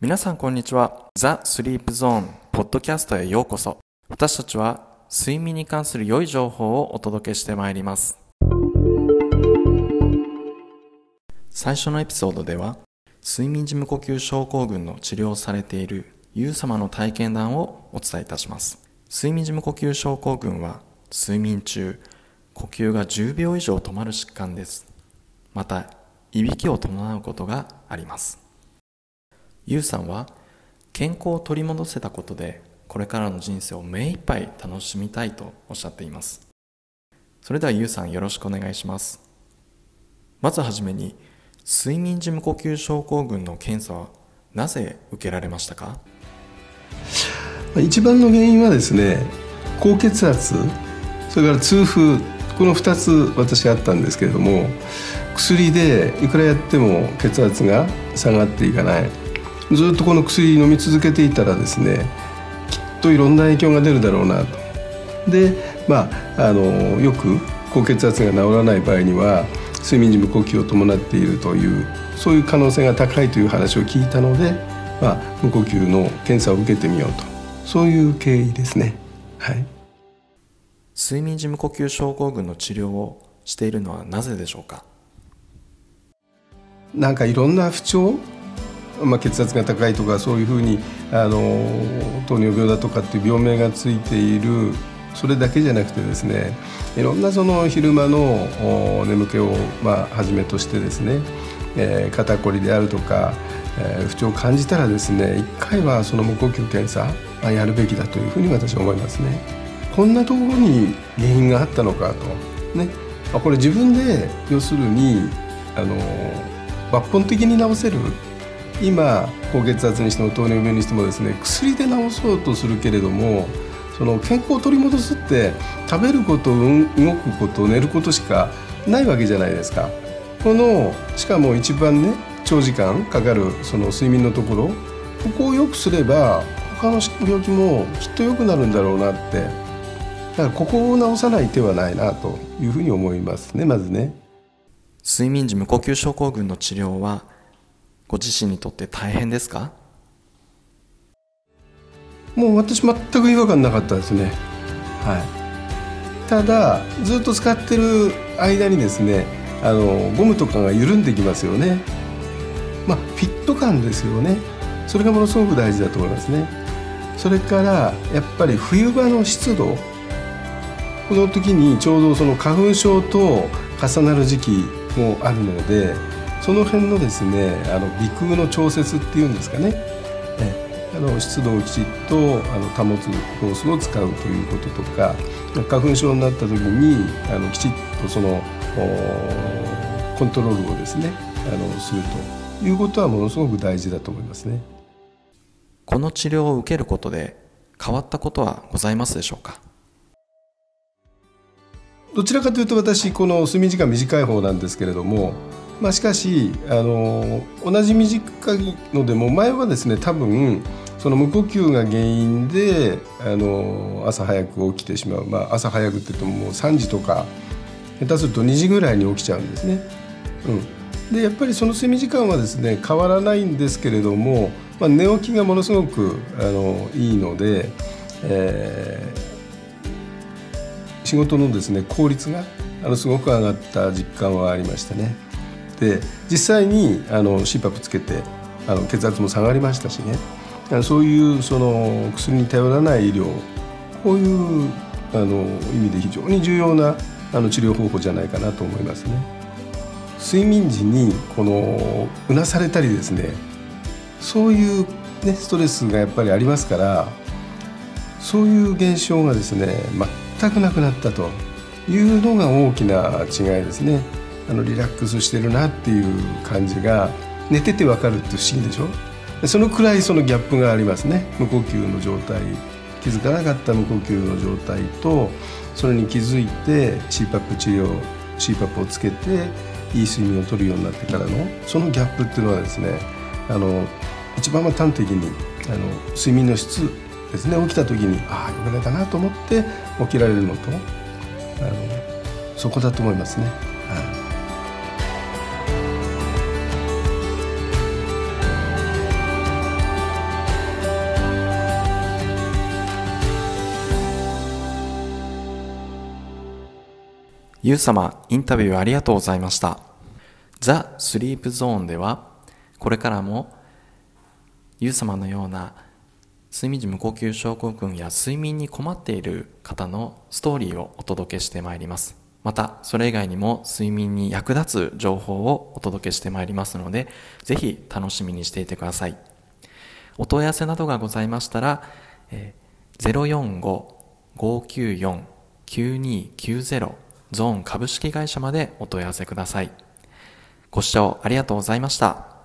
皆さんこんにちは。ザ・スリープゾーンポッドキャストへようこそ。私たちは睡眠に関する良い情報をお届けしてまいります。最初のエピソードでは、睡眠時無呼吸症候群の治療をされているユウ様の体験談をお伝えいたします。睡眠時無呼吸症候群は睡眠中、呼吸が10秒以上止まる疾患です。また、いびきを伴うことがあります。ユウさんは健康を取り戻せたことでこれからの人生を目いっぱい楽しみたいとおっしゃっています。それではユウさんよろしくお願いします。まずはじめに睡眠時無呼吸症候群の検査はなぜ受けられましたか？一番の原因はですね高血圧それから痛風この2つ私あったんですけれども薬でいくらやっても血圧が下がっていかない。ずっとこの薬飲み続けていたらですねきっといろんな影響が出るだろうなと。でまああのよく高血圧が治らない場合には睡眠時無呼吸を伴っているというそういう可能性が高いという話を聞いたので、まあ、無呼吸の検査を受けてみようとそういう経緯ですね。はい、睡眠時無呼吸症候群の治療をしているのはなぜでしょうか？なんかいろんな不調まあ、血圧が高いとかそういうふうにあの糖尿病だとかっていう病名がついているそれだけじゃなくてですねいろんなその昼間の眠気をまあはじめとしてですね、えー、肩こりであるとか、えー、不調を感じたらですね一回はその無呼吸検査やるべきだというふうに私は思いますね。こんなところに原因があったのかとねこれ自分で要するにあの抜本的に治せる今高血圧にしても糖尿病にしてもですね薬で治そうとするけれどもその健康を取り戻すって食べること動くこと寝ることしかないわけじゃないですか。このしかも一番ね長時間かかるその睡眠のところここを良くすれば他の病気もきっと良くなるんだろうなってだからここを治さない手はないなというふうに思いますねまずね。睡眠時無呼吸症候群の治療はご自身にとって大変ですか？もう私全く違和感なかったですね。はい。ただずっと使ってる間にですねあのゴムとかが緩んできますよね。まあフィット感ですよね。それがものすごく大事だと思いますね。それからやっぱり冬場の湿度。この時にちょうどその花粉症と重なる時期もあるのでその辺のですねあの鼻腔の調節っていうんですかね。えあの湿度をきちっとあの保つコースを使うということとか花粉症になった時にあのきちっとそのコントロールをですねあのするということはものすごく大事だと思いますね。この治療を受けることで変わったことはございますでしょうか？どちらかというと私この睡眠時間短い方なんですけれどもまあ、しかしあの同じ短いのでも前はですね多分その無呼吸が原因であの朝早く起きてしまう、まあ、朝早くって言ってももう3時とか下手すると2時ぐらいに起きちゃうんですね。うん、でやっぱりその睡眠時間はですね変わらないんですけれども、まあ、寝起きがものすごくあのいいので、えー、仕事のですね効率があのすごく上がった実感はありましたね。って実際にあの CPAP つけてあの血圧も下がりましたしねそういうその薬に頼らない医療こういうあの意味で非常に重要なあの治療方法じゃないかなと思いますね。睡眠時にこのうなされたりですねそういう、ね、ストレスがやっぱりありますからそういう現象がですね全くなくなったというのが大きな違いですね。あのリラックスしてるなっていう感じが寝ててわかるって不思議でしょ？そのくらいそのギャップがありますね。無呼吸の状態。気づかなかった無呼吸の状態とそれに気づいて CPAP 治療 CPAP をつけていい睡眠をとるようになってからのそのギャップっていうのはですねあの一番端的にあの睡眠の質ですね。起きた時にああよく寝たなと思って起きられるのとあのそこだと思いますね。ゆう様、インタビューありがとうございました。ザ・スリープゾーンでは、これからも、ゆう様のような睡眠時無呼吸症候群や睡眠に困っている方のストーリーをお届けしてまいります。また、それ以外にも睡眠に役立つ情報をお届けしてまいりますので、ぜひ楽しみにしていてください。お問い合わせなどがございましたら、え、045-594-9290ゾーン株式会社までお問い合わせください。ご視聴ありがとうございました。